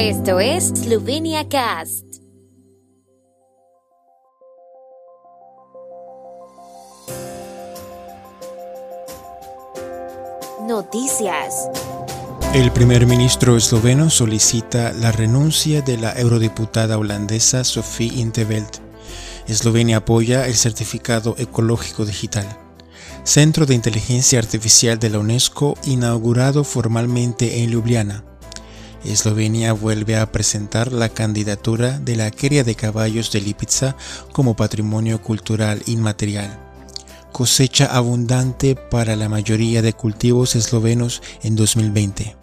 Esto es Slovenia Cast. Noticias. El primer ministro esloveno solicita la renuncia de la eurodiputada holandesa Sophie Interveld. Eslovenia apoya el certificado ecológico digital. Centro de Inteligencia Artificial de la UNESCO inaugurado formalmente en Ljubljana. Eslovenia vuelve a presentar la candidatura de la Queria de Caballos de Lipica como patrimonio cultural inmaterial. Cosecha abundante para la mayoría de cultivos eslovenos en 2020.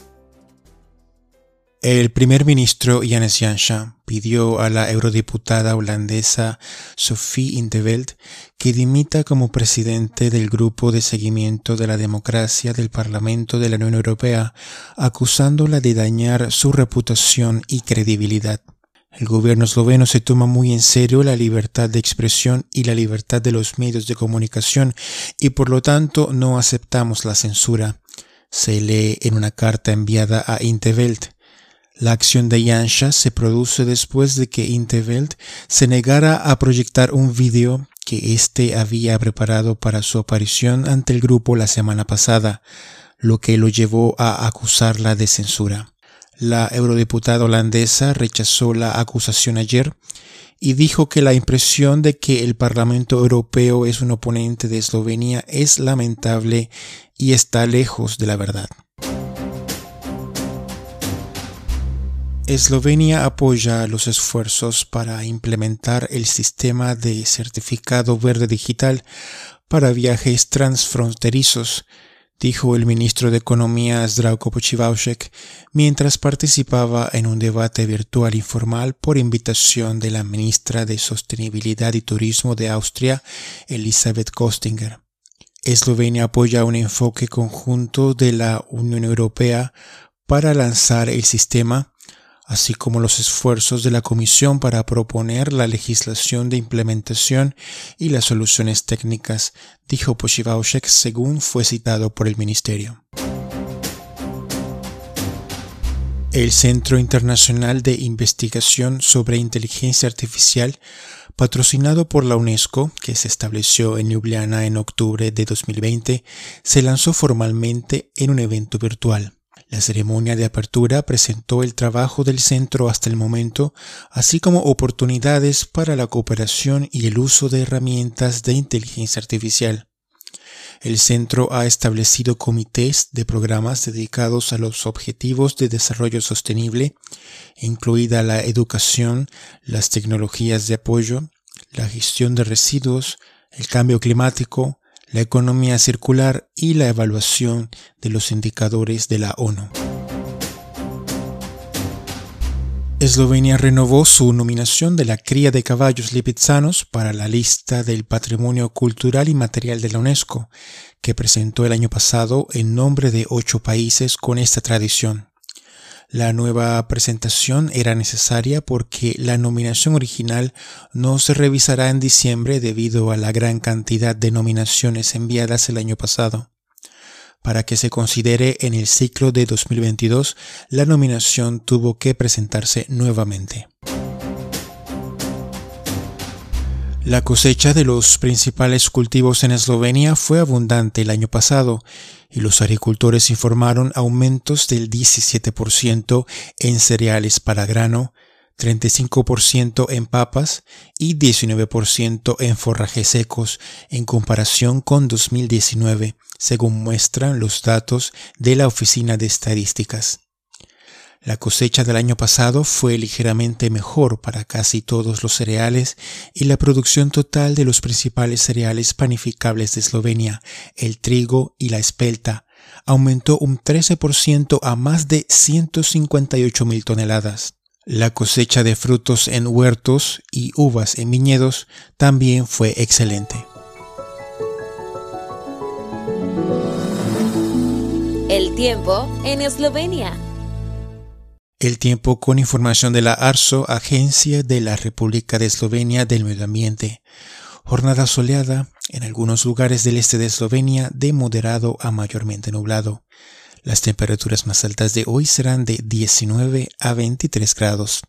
El primer ministro Janez Janša pidió a la eurodiputada holandesa Sophie Interveld que dimita como presidente del Grupo de Seguimiento de la Democracia del Parlamento de la Unión Europea, acusándola de dañar su reputación y credibilidad. El gobierno esloveno se toma muy en serio la libertad de expresión y la libertad de los medios de comunicación y por lo tanto no aceptamos la censura. Se lee en una carta enviada a Interveld. La acción de Jansha se produce después de que Interveld se negara a proyectar un vídeo que éste había preparado para su aparición ante el grupo la semana pasada, lo que lo llevó a acusarla de censura. La eurodiputada holandesa rechazó la acusación ayer y dijo que la impresión de que el Parlamento Europeo es un oponente de Eslovenia es lamentable y está lejos de la verdad. Eslovenia apoya los esfuerzos para implementar el sistema de certificado verde digital para viajes transfronterizos, dijo el ministro de Economía Zdravko Pochivaushek mientras participaba en un debate virtual informal por invitación de la ministra de Sostenibilidad y Turismo de Austria, Elisabeth Kostinger. Eslovenia apoya un enfoque conjunto de la Unión Europea para lanzar el sistema así como los esfuerzos de la Comisión para proponer la legislación de implementación y las soluciones técnicas, dijo Pochivaushek según fue citado por el Ministerio. El Centro Internacional de Investigación sobre Inteligencia Artificial, patrocinado por la UNESCO, que se estableció en Ljubljana en octubre de 2020, se lanzó formalmente en un evento virtual. La ceremonia de apertura presentó el trabajo del centro hasta el momento, así como oportunidades para la cooperación y el uso de herramientas de inteligencia artificial. El centro ha establecido comités de programas dedicados a los objetivos de desarrollo sostenible, incluida la educación, las tecnologías de apoyo, la gestión de residuos, el cambio climático, la economía circular y la evaluación de los indicadores de la ONU. Eslovenia renovó su nominación de la cría de caballos lipizzanos para la lista del Patrimonio Cultural y Material de la UNESCO, que presentó el año pasado en nombre de ocho países con esta tradición. La nueva presentación era necesaria porque la nominación original no se revisará en diciembre debido a la gran cantidad de nominaciones enviadas el año pasado. Para que se considere en el ciclo de 2022, la nominación tuvo que presentarse nuevamente. La cosecha de los principales cultivos en Eslovenia fue abundante el año pasado y los agricultores informaron aumentos del 17% en cereales para grano, 35% en papas y 19% en forrajes secos en comparación con 2019, según muestran los datos de la Oficina de Estadísticas. La cosecha del año pasado fue ligeramente mejor para casi todos los cereales y la producción total de los principales cereales panificables de Eslovenia, el trigo y la espelta, aumentó un 13% a más de 158 mil toneladas. La cosecha de frutos en huertos y uvas en viñedos también fue excelente. El tiempo en Eslovenia. El tiempo con información de la ARSO, Agencia de la República de Eslovenia del Medio Ambiente. Jornada soleada en algunos lugares del este de Eslovenia de moderado a mayormente nublado. Las temperaturas más altas de hoy serán de 19 a 23 grados.